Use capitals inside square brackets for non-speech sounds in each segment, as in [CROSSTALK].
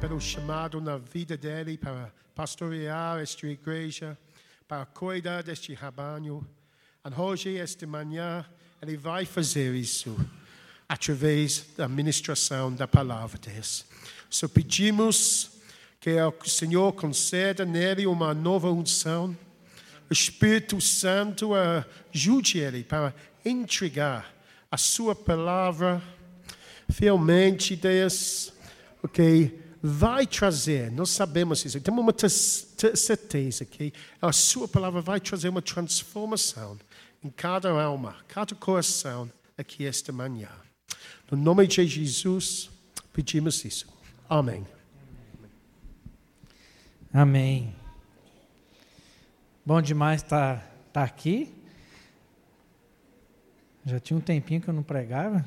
Pelo chamado na vida dele para pastorear esta igreja, para cuidar deste rebanho. E hoje, esta manhã, ele vai fazer isso através da ministração da palavra de Deus. So pedimos que o Senhor conceda nele uma nova unção. O Espírito Santo ajude ele para entregar a sua palavra fielmente, Deus, ok? Vai trazer, nós sabemos isso, temos uma certeza que a sua palavra vai trazer uma transformação em cada alma, cada coração aqui esta manhã. No nome de Jesus, pedimos isso. Amém. Amém. Bom demais estar tá, tá aqui. Já tinha um tempinho que eu não pregava.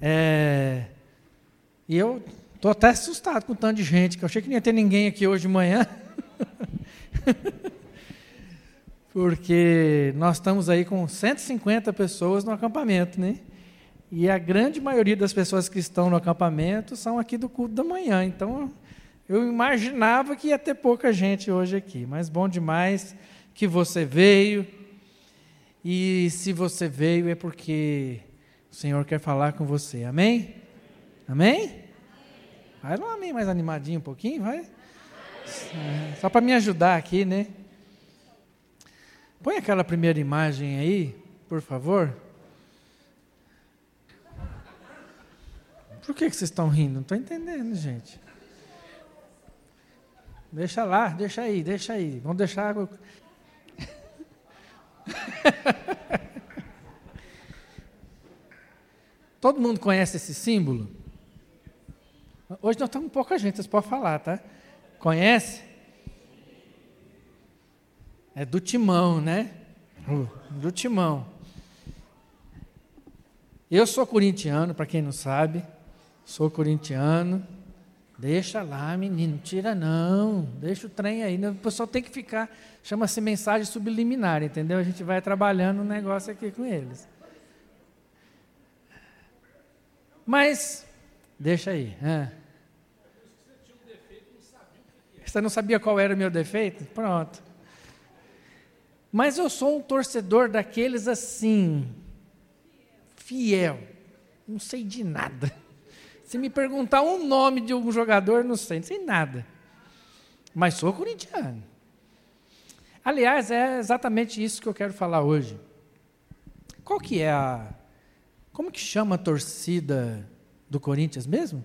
É, e eu estou até assustado com o tanto de gente, que eu achei que não ia ter ninguém aqui hoje de manhã. [LAUGHS] Porque nós estamos aí com 150 pessoas no acampamento, né? E a grande maioria das pessoas que estão no acampamento são aqui do culto da manhã. Então, eu imaginava que ia ter pouca gente hoje aqui, mas bom demais que você veio. E se você veio é porque o Senhor quer falar com você. Amém? Amém? Faz um amém mais animadinho um pouquinho, vai. É, só para me ajudar aqui, né? Põe aquela primeira imagem aí, por favor. Por que, que vocês estão rindo? Não estou entendendo, gente. Deixa lá, deixa aí, deixa aí. Vamos deixar água. [LAUGHS] Todo mundo conhece esse símbolo? Hoje nós estamos com pouca gente, vocês podem falar, tá? Conhece? É do timão, né? Do timão. Eu sou corintiano, para quem não sabe. Sou corintiano. Deixa lá, menino, tira não. Deixa o trem aí. O pessoal tem que ficar. Chama-se mensagem subliminar, entendeu? A gente vai trabalhando um negócio aqui com eles. Mas, deixa aí. É. Você não sabia qual era o meu defeito? Pronto. Mas eu sou um torcedor daqueles assim, fiel. Não sei de nada. Se me perguntar um nome de um jogador, não sei, não sei nada. Mas sou corintiano. Aliás, é exatamente isso que eu quero falar hoje. Qual que é a como que chama a torcida do Corinthians mesmo?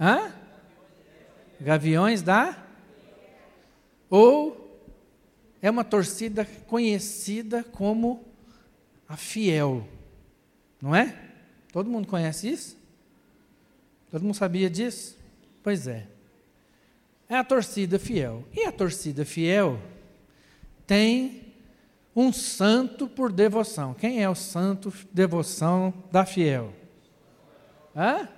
Hã? Gaviões da? Ou é uma torcida conhecida como a fiel, não é? Todo mundo conhece isso? Todo mundo sabia disso? Pois é. É a torcida fiel. E a torcida fiel tem um santo por devoção. Quem é o santo devoção da fiel? Hã?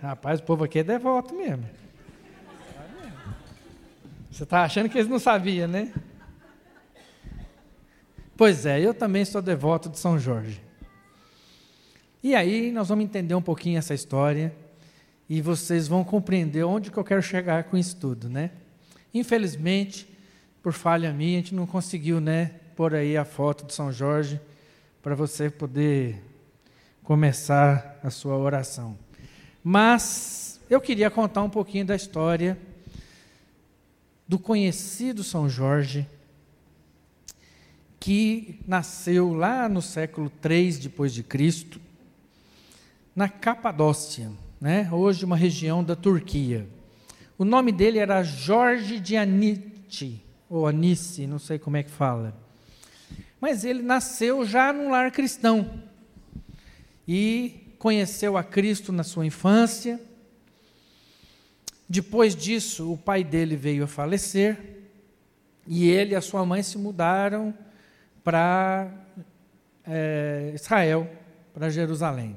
Rapaz, o povo aqui é devoto mesmo. Você está achando que eles não sabiam, né? Pois é, eu também sou devoto de São Jorge. E aí nós vamos entender um pouquinho essa história e vocês vão compreender onde que eu quero chegar com isso tudo, né? Infelizmente, por falha minha, a gente não conseguiu, né, pôr aí a foto de São Jorge para você poder começar a sua oração. Mas eu queria contar um pouquinho da história do conhecido São Jorge, que nasceu lá no século 3 depois de Cristo, na Capadócia, né? hoje uma região da Turquia. O nome dele era Jorge de Anice, ou Anice, não sei como é que fala mas ele nasceu já num lar cristão e conheceu a Cristo na sua infância. Depois disso, o pai dele veio a falecer e ele e a sua mãe se mudaram para é, Israel, para Jerusalém.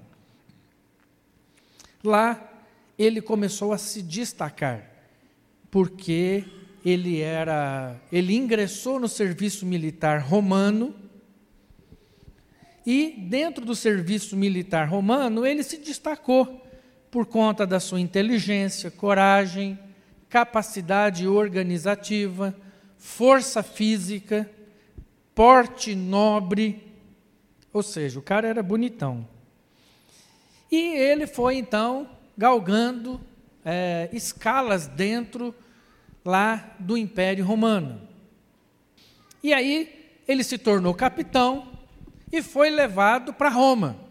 Lá ele começou a se destacar, porque ele era, ele ingressou no serviço militar romano e dentro do serviço militar romano ele se destacou por conta da sua inteligência, coragem, capacidade organizativa, força física, porte nobre, ou seja, o cara era bonitão. E ele foi então galgando é, escalas dentro lá do Império Romano. E aí ele se tornou capitão e foi levado para Roma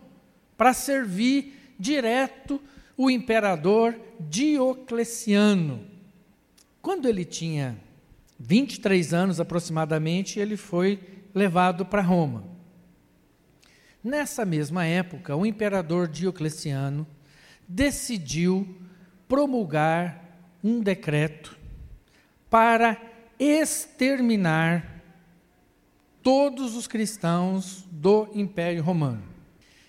para servir direto o imperador Diocleciano. Quando ele tinha 23 anos aproximadamente, ele foi levado para Roma. Nessa mesma época, o imperador Diocleciano decidiu promulgar um decreto para exterminar todos os cristãos do Império Romano.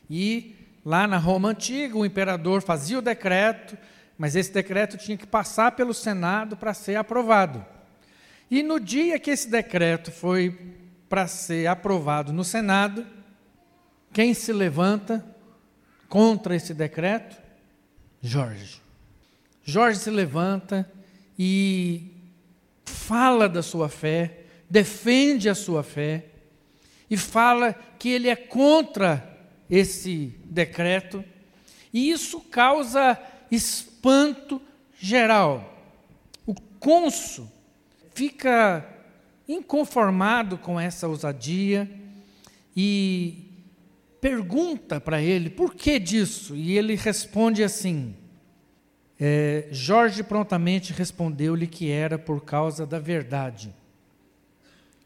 E Lá na Roma antiga, o imperador fazia o decreto, mas esse decreto tinha que passar pelo Senado para ser aprovado. E no dia que esse decreto foi para ser aprovado no Senado, quem se levanta contra esse decreto? Jorge. Jorge se levanta e fala da sua fé, defende a sua fé e fala que ele é contra esse decreto, e isso causa espanto geral. O cônsul fica inconformado com essa ousadia e pergunta para ele por que disso, e ele responde assim. É, Jorge prontamente respondeu-lhe que era por causa da verdade.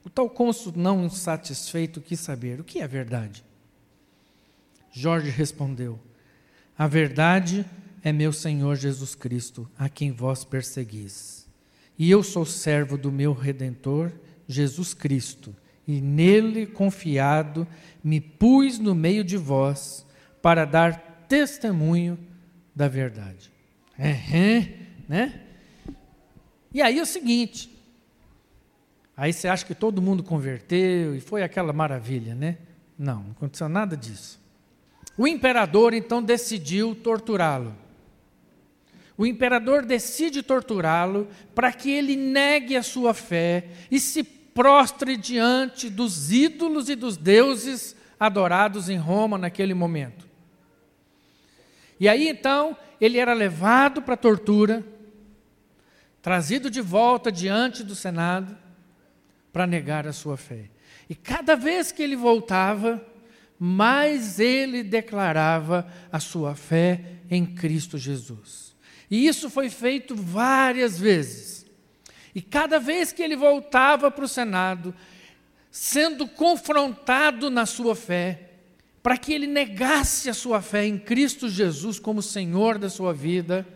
O tal cônsul, não satisfeito, quis saber o que é verdade. Jorge respondeu: A verdade é meu Senhor Jesus Cristo, a quem vós perseguis. E eu sou servo do meu redentor, Jesus Cristo, e nele confiado me pus no meio de vós para dar testemunho da verdade. É, né? E aí é o seguinte, aí você acha que todo mundo converteu e foi aquela maravilha, né? Não, não aconteceu nada disso. O imperador então decidiu torturá-lo. O imperador decide torturá-lo para que ele negue a sua fé e se prostre diante dos ídolos e dos deuses adorados em Roma naquele momento. E aí então ele era levado para a tortura, trazido de volta diante do Senado para negar a sua fé. E cada vez que ele voltava, mais ele declarava a sua fé em Cristo Jesus. E isso foi feito várias vezes. E cada vez que ele voltava para o Senado, sendo confrontado na sua fé, para que ele negasse a sua fé em Cristo Jesus como Senhor da sua vida,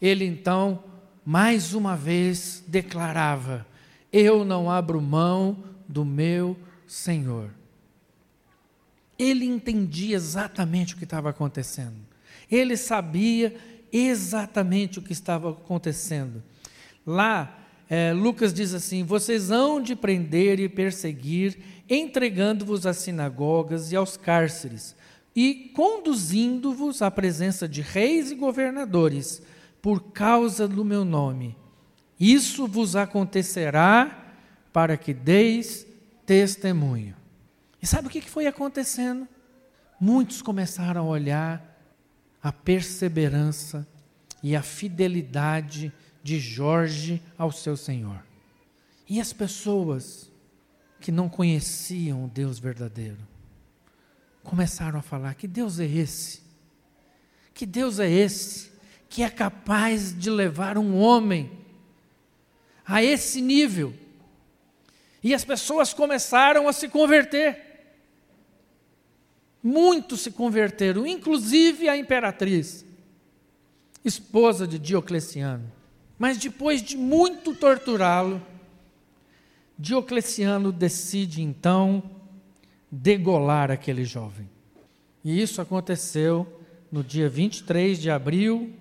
ele então, mais uma vez, declarava: Eu não abro mão do meu Senhor. Ele entendia exatamente o que estava acontecendo. Ele sabia exatamente o que estava acontecendo. Lá, é, Lucas diz assim: Vocês hão de prender e perseguir, entregando-vos às sinagogas e aos cárceres, e conduzindo-vos à presença de reis e governadores, por causa do meu nome. Isso vos acontecerá para que deis testemunho. E sabe o que foi acontecendo? Muitos começaram a olhar a perseverança e a fidelidade de Jorge ao seu Senhor. E as pessoas que não conheciam o Deus verdadeiro começaram a falar: que Deus é esse? Que Deus é esse que é capaz de levar um homem a esse nível? E as pessoas começaram a se converter. Muitos se converteram, inclusive a imperatriz, esposa de Diocleciano. Mas depois de muito torturá-lo, Diocleciano decide então degolar aquele jovem. E isso aconteceu no dia 23 de abril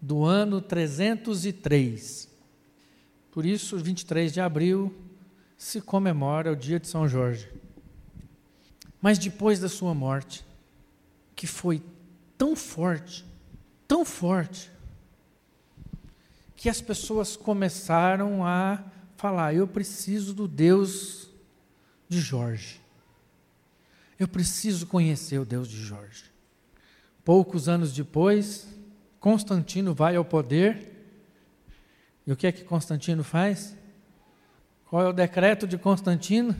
do ano 303. Por isso, 23 de abril se comemora o dia de São Jorge. Mas depois da sua morte, que foi tão forte, tão forte que as pessoas começaram a falar: eu preciso do Deus de Jorge. Eu preciso conhecer o Deus de Jorge. Poucos anos depois, Constantino vai ao poder. E o que é que Constantino faz? Qual é o decreto de Constantino?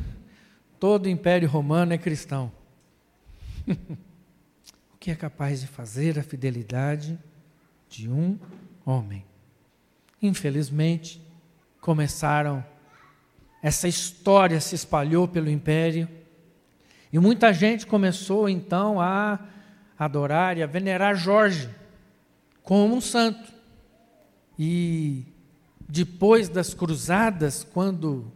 Todo o Império Romano é cristão. [LAUGHS] o que é capaz de fazer a fidelidade de um homem? Infelizmente, começaram, essa história se espalhou pelo império, e muita gente começou então a adorar e a venerar Jorge como um santo. E depois das cruzadas, quando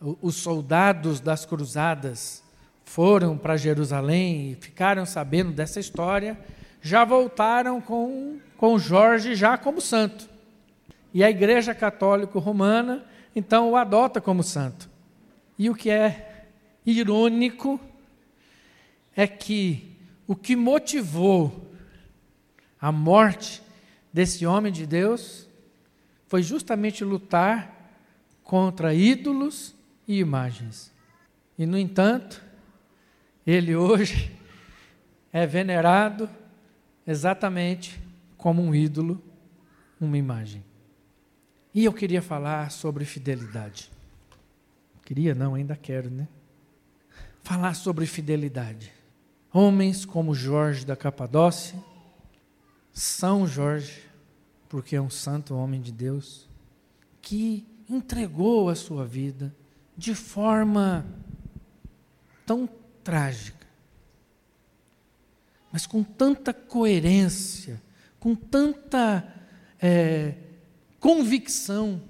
os soldados das cruzadas foram para Jerusalém e ficaram sabendo dessa história, já voltaram com, com Jorge já como santo. E a Igreja Católica Romana, então, o adota como santo. E o que é irônico é que o que motivou a morte desse homem de Deus foi justamente lutar contra ídolos e imagens. E, no entanto, ele hoje é venerado exatamente como um ídolo, uma imagem. E eu queria falar sobre fidelidade. Queria, não, ainda quero, né? Falar sobre fidelidade. Homens como Jorge da Capadócia, São Jorge, porque é um santo homem de Deus, que entregou a sua vida de forma tão trágica, mas com tanta coerência, com tanta é, convicção.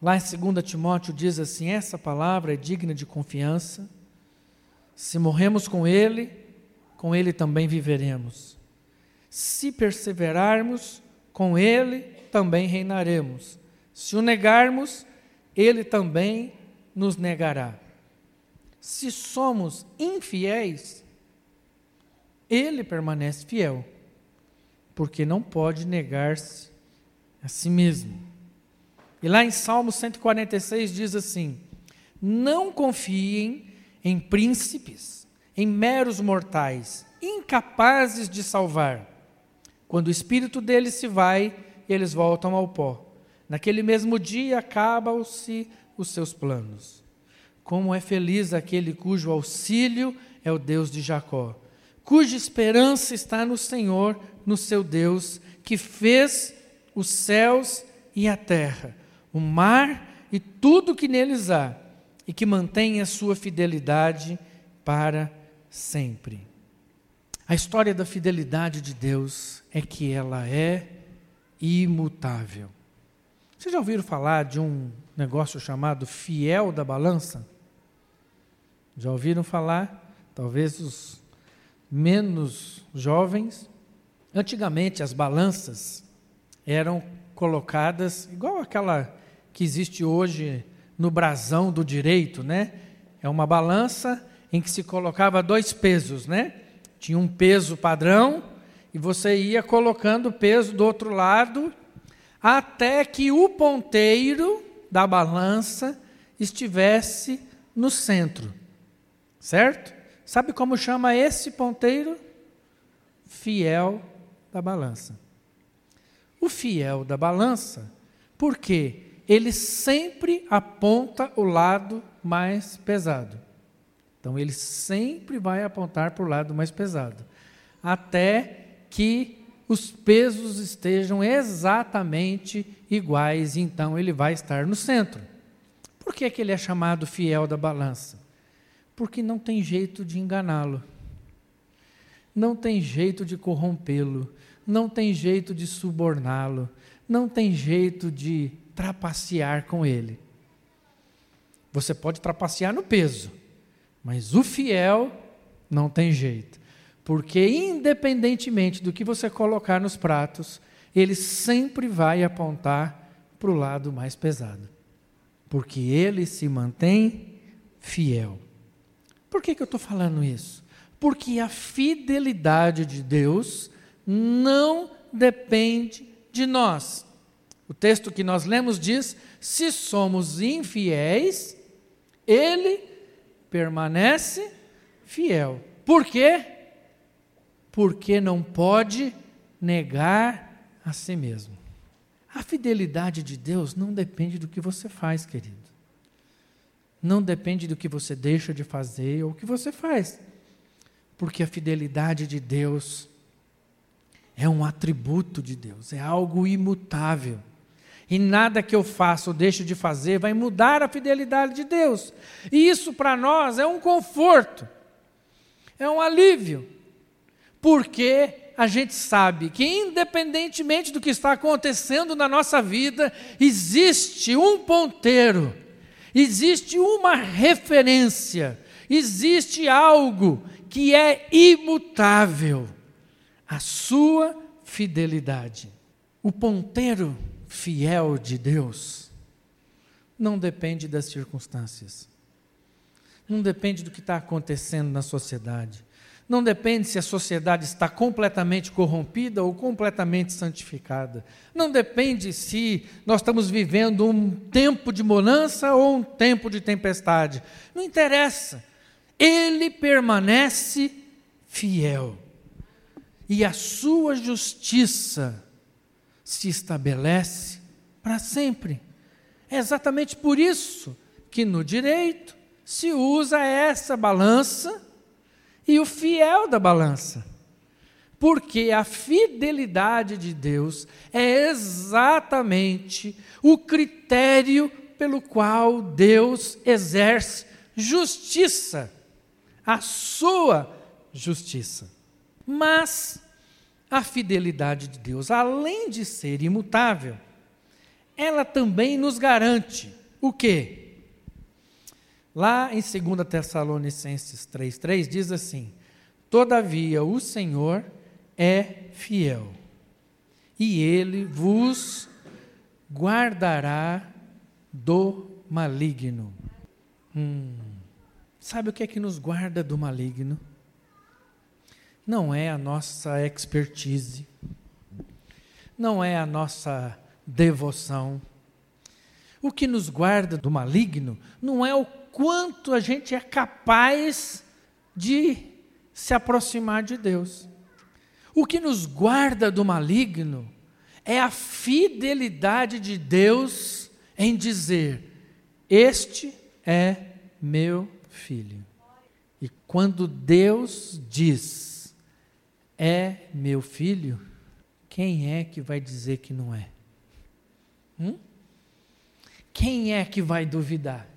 Lá em 2 Timóteo diz assim: essa palavra é digna de confiança. Se morremos com Ele, com Ele também viveremos. Se perseverarmos, com Ele também reinaremos. Se o negarmos, Ele também nos negará. Se somos infiéis, Ele permanece fiel, porque não pode negar-se a si mesmo. E lá em Salmo 146 diz assim: Não confiem em príncipes, em meros mortais, incapazes de salvar. Quando o espírito deles se vai, eles voltam ao pó. Naquele mesmo dia acabam-se os seus planos. Como é feliz aquele cujo auxílio é o Deus de Jacó, cuja esperança está no Senhor, no seu Deus, que fez os céus e a terra, o mar e tudo que neles há, e que mantém a sua fidelidade para sempre. A história da fidelidade de Deus é que ela é imutável. Vocês já ouviram falar de um negócio chamado fiel da balança? Já ouviram falar? Talvez os menos jovens. Antigamente, as balanças eram colocadas, igual aquela que existe hoje no brasão do direito, né? É uma balança em que se colocava dois pesos, né? Tinha um peso padrão e você ia colocando o peso do outro lado até que o ponteiro da balança estivesse no centro. Certo? Sabe como chama esse ponteiro? Fiel da balança o fiel da balança, porque ele sempre aponta o lado mais pesado. Então ele sempre vai apontar para o lado mais pesado, até que os pesos estejam exatamente iguais, então ele vai estar no centro. Por que, é que ele é chamado fiel da balança? Porque não tem jeito de enganá-lo, não tem jeito de corrompê-lo, não tem jeito de suborná-lo, não tem jeito de trapacear com ele. Você pode trapacear no peso, mas o fiel não tem jeito. Porque, independentemente do que você colocar nos pratos, ele sempre vai apontar para o lado mais pesado. Porque ele se mantém fiel. Por que, que eu estou falando isso? Porque a fidelidade de Deus não depende de nós. O texto que nós lemos diz: se somos infiéis, ele permanece fiel. Por quê? Porque não pode negar a si mesmo. A fidelidade de Deus não depende do que você faz, querido. Não depende do que você deixa de fazer ou o que você faz. Porque a fidelidade de Deus é um atributo de Deus, é algo imutável. E nada que eu faça ou deixo de fazer vai mudar a fidelidade de Deus. E isso para nós é um conforto, é um alívio, porque a gente sabe que, independentemente do que está acontecendo na nossa vida, existe um ponteiro, existe uma referência, existe algo que é imutável a sua fidelidade. O ponteiro fiel de Deus não depende das circunstâncias, não depende do que está acontecendo na sociedade, não depende se a sociedade está completamente corrompida ou completamente santificada, não depende se nós estamos vivendo um tempo de bonança ou um tempo de tempestade, não interessa, ele permanece fiel. E a sua justiça se estabelece para sempre. É exatamente por isso que no direito se usa essa balança e o fiel da balança. Porque a fidelidade de Deus é exatamente o critério pelo qual Deus exerce justiça, a sua justiça. Mas a fidelidade de Deus, além de ser imutável, ela também nos garante o quê? Lá em 2 Tessalonicenses 3,3 diz assim: Todavia o Senhor é fiel, e ele vos guardará do maligno. Hum, sabe o que é que nos guarda do maligno? não é a nossa expertise, não é a nossa devoção. O que nos guarda do maligno não é o quanto a gente é capaz de se aproximar de Deus. O que nos guarda do maligno é a fidelidade de Deus em dizer: Este é meu filho. E quando Deus diz, é meu filho, quem é que vai dizer que não é? Hum? Quem é que vai duvidar?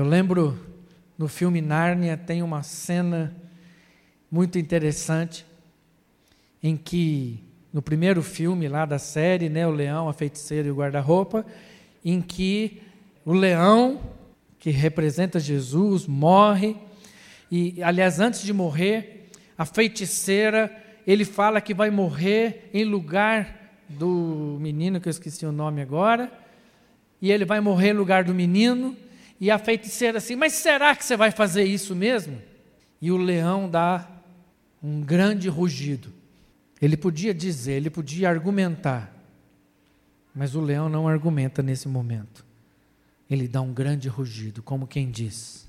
Eu lembro no filme Nárnia tem uma cena muito interessante em que no primeiro filme lá da série, né, o leão, a feiticeira e o guarda-roupa, em que o leão que representa Jesus morre e aliás antes de morrer a feiticeira, ele fala que vai morrer em lugar do menino, que eu esqueci o nome agora, e ele vai morrer em lugar do menino, e a feiticeira assim, mas será que você vai fazer isso mesmo? E o leão dá um grande rugido. Ele podia dizer, ele podia argumentar, mas o leão não argumenta nesse momento. Ele dá um grande rugido, como quem diz: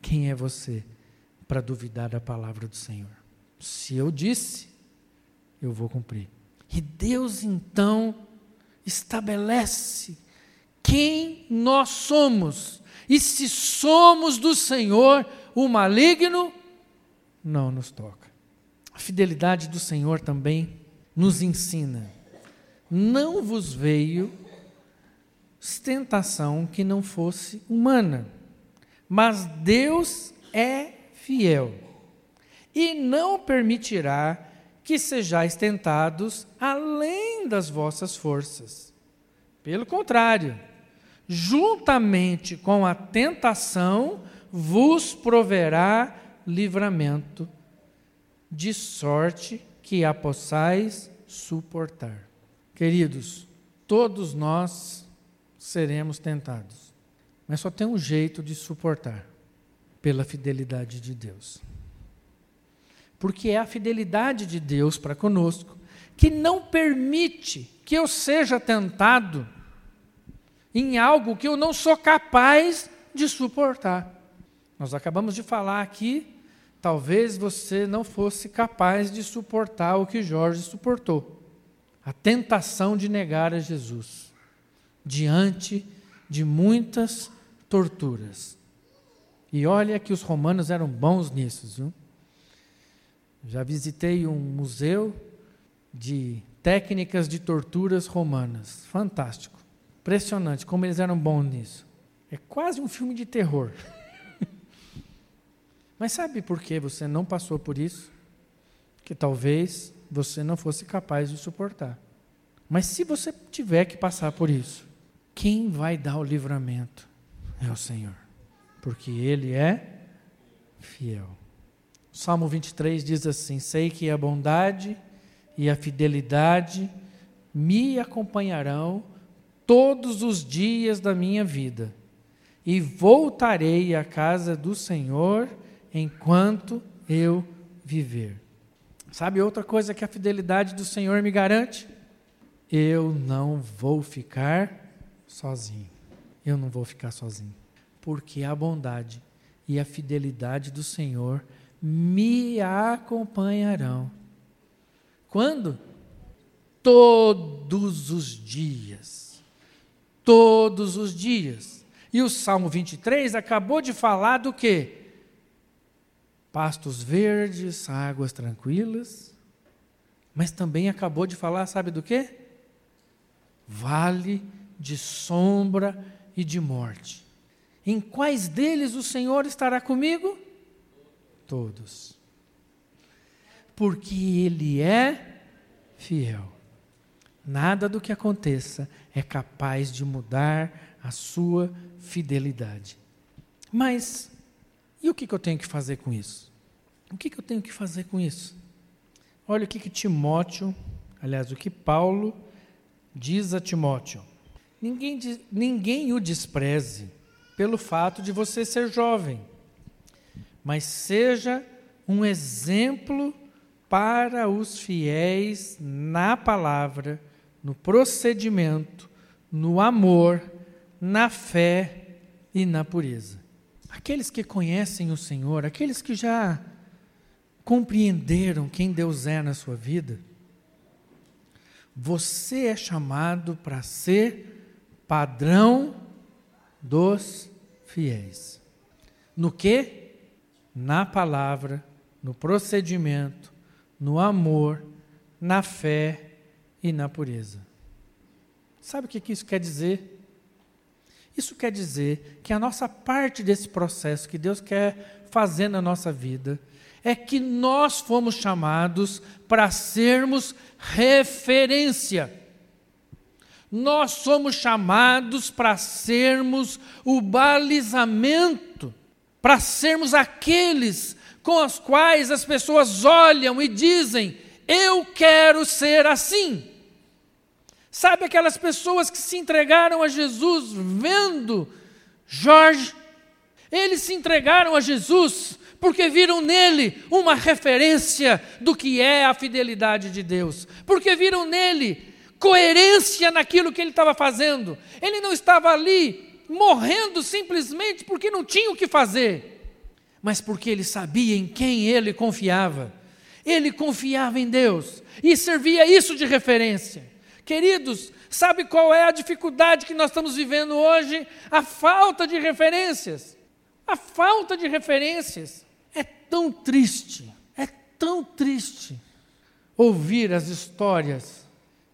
Quem é você para duvidar da palavra do Senhor. Se eu disse, eu vou cumprir. E Deus então estabelece quem nós somos. E se somos do Senhor, o maligno não nos toca. A fidelidade do Senhor também nos ensina: não vos veio tentação que não fosse humana, mas Deus é fiel, e não permitirá que sejais tentados além das vossas forças. Pelo contrário, juntamente com a tentação, vos proverá livramento, de sorte que a possais suportar. Queridos, todos nós seremos tentados, mas só tem um jeito de suportar pela fidelidade de Deus. porque é a fidelidade de Deus para conosco que não permite que eu seja tentado em algo que eu não sou capaz de suportar. Nós acabamos de falar aqui, talvez você não fosse capaz de suportar o que Jorge suportou a tentação de negar a Jesus diante de muitas torturas. E olha que os romanos eram bons nisso, viu? Já visitei um museu de técnicas de torturas romanas. Fantástico. Impressionante como eles eram bons nisso. É quase um filme de terror. [LAUGHS] Mas sabe por que você não passou por isso? Que talvez você não fosse capaz de suportar. Mas se você tiver que passar por isso, quem vai dar o livramento? É o Senhor. Porque Ele é fiel. O Salmo 23 diz assim: Sei que a bondade e a fidelidade me acompanharão todos os dias da minha vida, e voltarei à casa do Senhor enquanto eu viver. Sabe outra coisa que a fidelidade do Senhor me garante? Eu não vou ficar sozinho. Eu não vou ficar sozinho. Porque a bondade e a fidelidade do Senhor me acompanharão. Quando? Todos os dias. Todos os dias. E o Salmo 23 acabou de falar do quê? pastos verdes, águas tranquilas, mas também acabou de falar, sabe do que? Vale de sombra e de morte. Em quais deles o Senhor estará comigo? Todos. Porque Ele é fiel. Nada do que aconteça é capaz de mudar a sua fidelidade. Mas e o que, eu tenho que fazer com isso? O que, que eu tenho que fazer com isso? Olha o que, que Timóteo, aliás, o que Paulo diz a Timóteo. Ninguém, ninguém o despreze pelo fato de você ser jovem, mas seja um exemplo para os fiéis na palavra, no procedimento, no amor, na fé e na pureza. Aqueles que conhecem o Senhor, aqueles que já compreenderam quem Deus é na sua vida, você é chamado para ser padrão dos fiéis. No que? Na palavra, no procedimento, no amor, na fé e na pureza. Sabe o que isso quer dizer? Isso quer dizer que a nossa parte desse processo que Deus quer fazer na nossa vida é que nós fomos chamados para sermos referência. Nós somos chamados para sermos o balizamento, para sermos aqueles com os quais as pessoas olham e dizem: Eu quero ser assim. Sabe aquelas pessoas que se entregaram a Jesus vendo Jorge? Eles se entregaram a Jesus porque viram nele uma referência do que é a fidelidade de Deus, porque viram nele coerência naquilo que ele estava fazendo. Ele não estava ali morrendo simplesmente porque não tinha o que fazer, mas porque ele sabia em quem ele confiava. Ele confiava em Deus e servia isso de referência. Queridos, sabe qual é a dificuldade que nós estamos vivendo hoje? A falta de referências. A falta de referências. É tão triste, é tão triste ouvir as histórias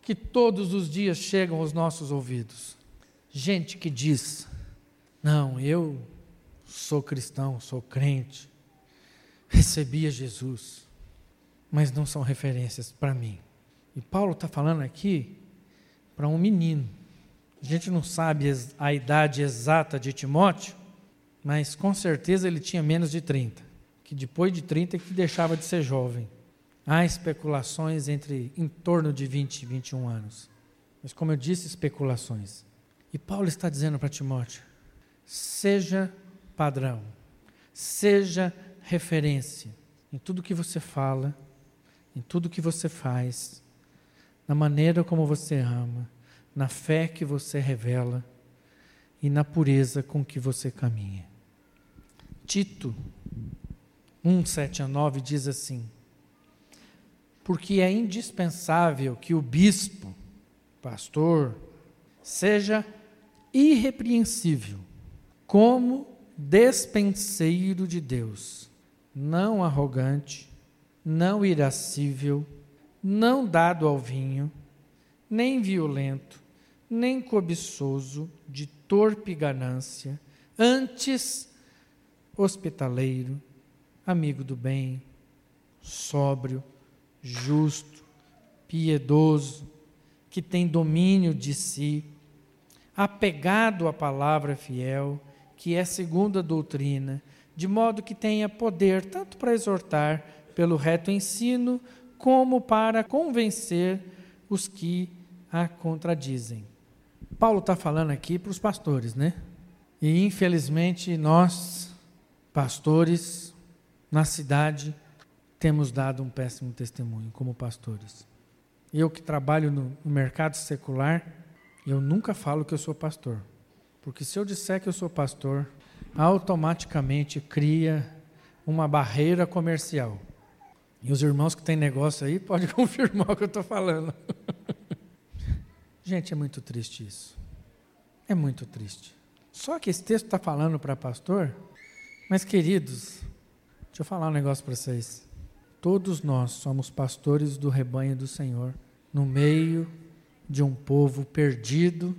que todos os dias chegam aos nossos ouvidos. Gente que diz: Não, eu sou cristão, sou crente, recebi a Jesus, mas não são referências para mim. E Paulo está falando aqui para um menino. A gente não sabe a idade exata de Timóteo, mas com certeza ele tinha menos de 30, que depois de 30 que deixava de ser jovem. Há especulações entre em torno de 20 e 21 anos. Mas como eu disse, especulações. E Paulo está dizendo para Timóteo: seja padrão, seja referência, em tudo que você fala, em tudo que você faz, na maneira como você ama, na fé que você revela e na pureza com que você caminha. Tito 1, 7 a 9 diz assim: Porque é indispensável que o bispo, pastor, seja irrepreensível, como despenseiro de Deus, não arrogante, não irascível, não dado ao vinho, nem violento, nem cobiçoso, de torpe ganância, antes hospitaleiro, amigo do bem, sóbrio, justo, piedoso, que tem domínio de si, apegado à palavra fiel, que é segundo a doutrina, de modo que tenha poder tanto para exortar pelo reto ensino, como para convencer os que a contradizem. Paulo está falando aqui para os pastores, né? E infelizmente nós, pastores, na cidade, temos dado um péssimo testemunho como pastores. Eu que trabalho no, mercado secular, eu nunca falo que eu sou pastor. Porque se eu disser que eu sou pastor, automaticamente cria uma barreira comercial. E os irmãos que têm negócio aí podem [LAUGHS] confirmar o que eu estou falando. [LAUGHS] Gente, é muito triste isso. É muito triste. Só que esse texto está falando para pastor, mas queridos, deixa eu falar um negócio para vocês. Todos nós somos pastores do rebanho do Senhor, no meio de um povo perdido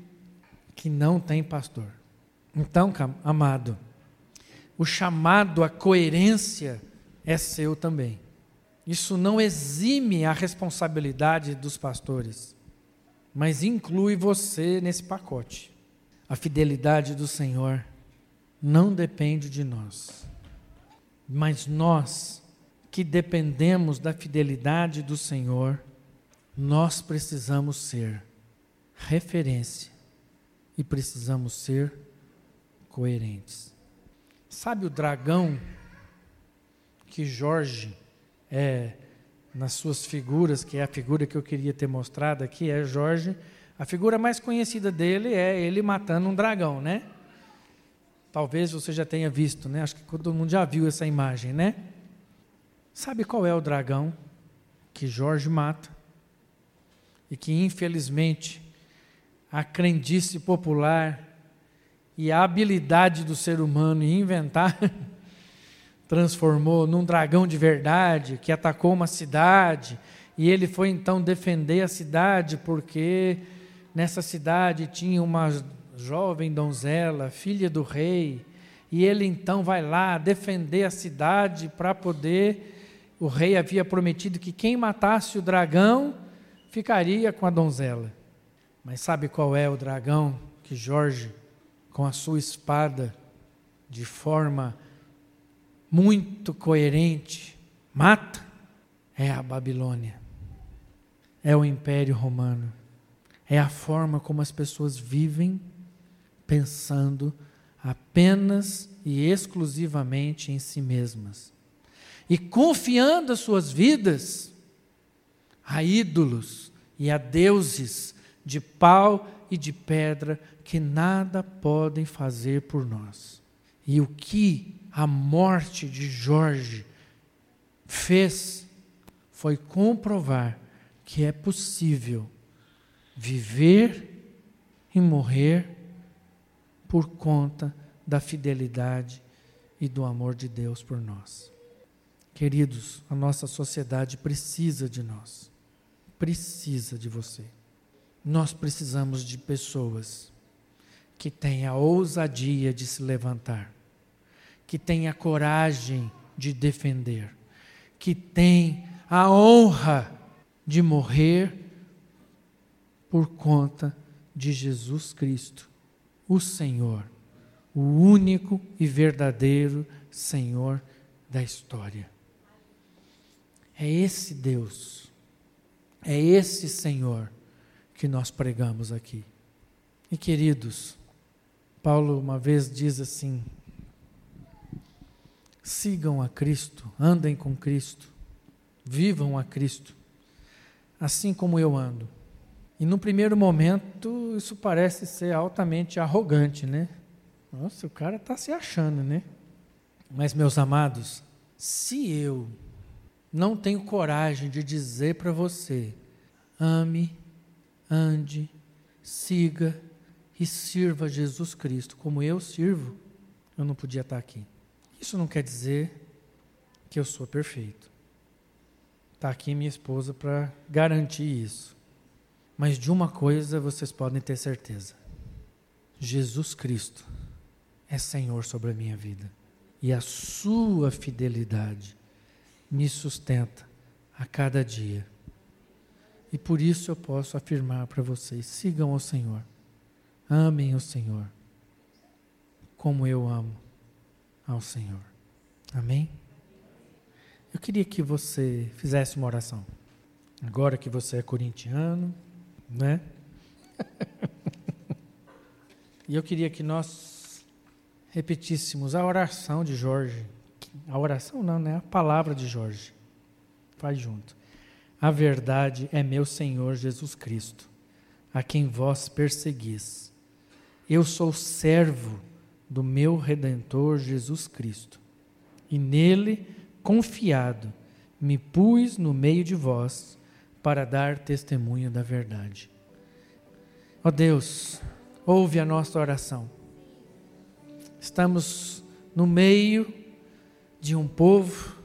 que não tem pastor. Então, amado, o chamado à coerência é seu também. Isso não exime a responsabilidade dos pastores, mas inclui você nesse pacote. A fidelidade do Senhor não depende de nós, mas nós que dependemos da fidelidade do Senhor, nós precisamos ser referência e precisamos ser coerentes. Sabe o dragão que Jorge é, nas suas figuras, que é a figura que eu queria ter mostrado aqui, é Jorge. A figura mais conhecida dele é ele matando um dragão, né? Talvez você já tenha visto, né? Acho que todo mundo já viu essa imagem, né? Sabe qual é o dragão que Jorge mata? E que infelizmente a crendice popular e a habilidade do ser humano em inventar [LAUGHS] transformou num dragão de verdade que atacou uma cidade. E ele foi então defender a cidade porque nessa cidade tinha uma jovem donzela, filha do rei. E ele então vai lá defender a cidade para poder. O rei havia prometido que quem matasse o dragão ficaria com a donzela. Mas sabe qual é o dragão que Jorge, com a sua espada, de forma muito coerente, mata, é a Babilônia, é o Império Romano, é a forma como as pessoas vivem pensando apenas e exclusivamente em si mesmas. E confiando as suas vidas a ídolos e a deuses de pau e de pedra que nada podem fazer por nós. E o que a morte de Jorge fez foi comprovar que é possível viver e morrer por conta da fidelidade e do amor de Deus por nós. Queridos, a nossa sociedade precisa de nós, precisa de você. Nós precisamos de pessoas que tenham a ousadia de se levantar que tem a coragem de defender, que tem a honra de morrer por conta de Jesus Cristo, o Senhor, o único e verdadeiro Senhor da história. É esse Deus, é esse Senhor que nós pregamos aqui. E queridos, Paulo uma vez diz assim: Sigam a Cristo, andem com Cristo, vivam a Cristo, assim como eu ando. E no primeiro momento, isso parece ser altamente arrogante, né? Nossa, o cara está se achando, né? Mas, meus amados, se eu não tenho coragem de dizer para você, ame, ande, siga e sirva Jesus Cristo como eu sirvo, eu não podia estar aqui. Isso não quer dizer que eu sou perfeito. Está aqui minha esposa para garantir isso. Mas de uma coisa vocês podem ter certeza: Jesus Cristo é Senhor sobre a minha vida. E a sua fidelidade me sustenta a cada dia. E por isso eu posso afirmar para vocês: sigam o Senhor, amem o Senhor, como eu amo ao Senhor. Amém? Eu queria que você fizesse uma oração. Agora que você é corintiano, né? [LAUGHS] e eu queria que nós repetíssemos a oração de Jorge. A oração não, né? A palavra de Jorge. Faz junto. A verdade é meu Senhor Jesus Cristo, a quem vós perseguis. Eu sou servo do meu Redentor Jesus Cristo, e nele, confiado, me pus no meio de vós para dar testemunho da verdade. Ó oh Deus, ouve a nossa oração Estamos no meio de um povo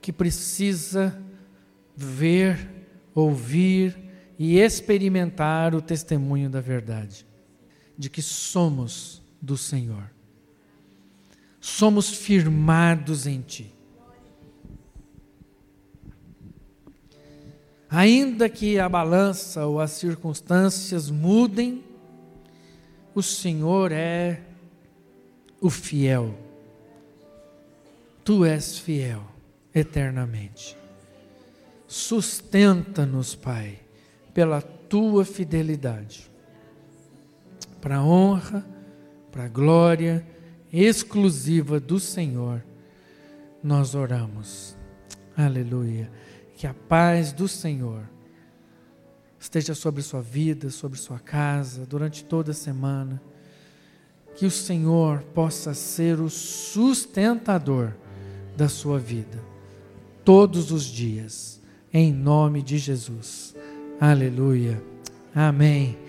que precisa ver, ouvir e experimentar o testemunho da verdade, de que somos do Senhor. Somos firmados em Ti. Ainda que a balança ou as circunstâncias mudem, o Senhor é o fiel. Tu és fiel eternamente. Sustenta-nos, Pai, pela tua fidelidade, para a honra, para a glória exclusiva do Senhor, nós oramos. Aleluia. Que a paz do Senhor esteja sobre sua vida, sobre sua casa, durante toda a semana que o Senhor possa ser o sustentador da sua vida, todos os dias, em nome de Jesus. Aleluia. Amém.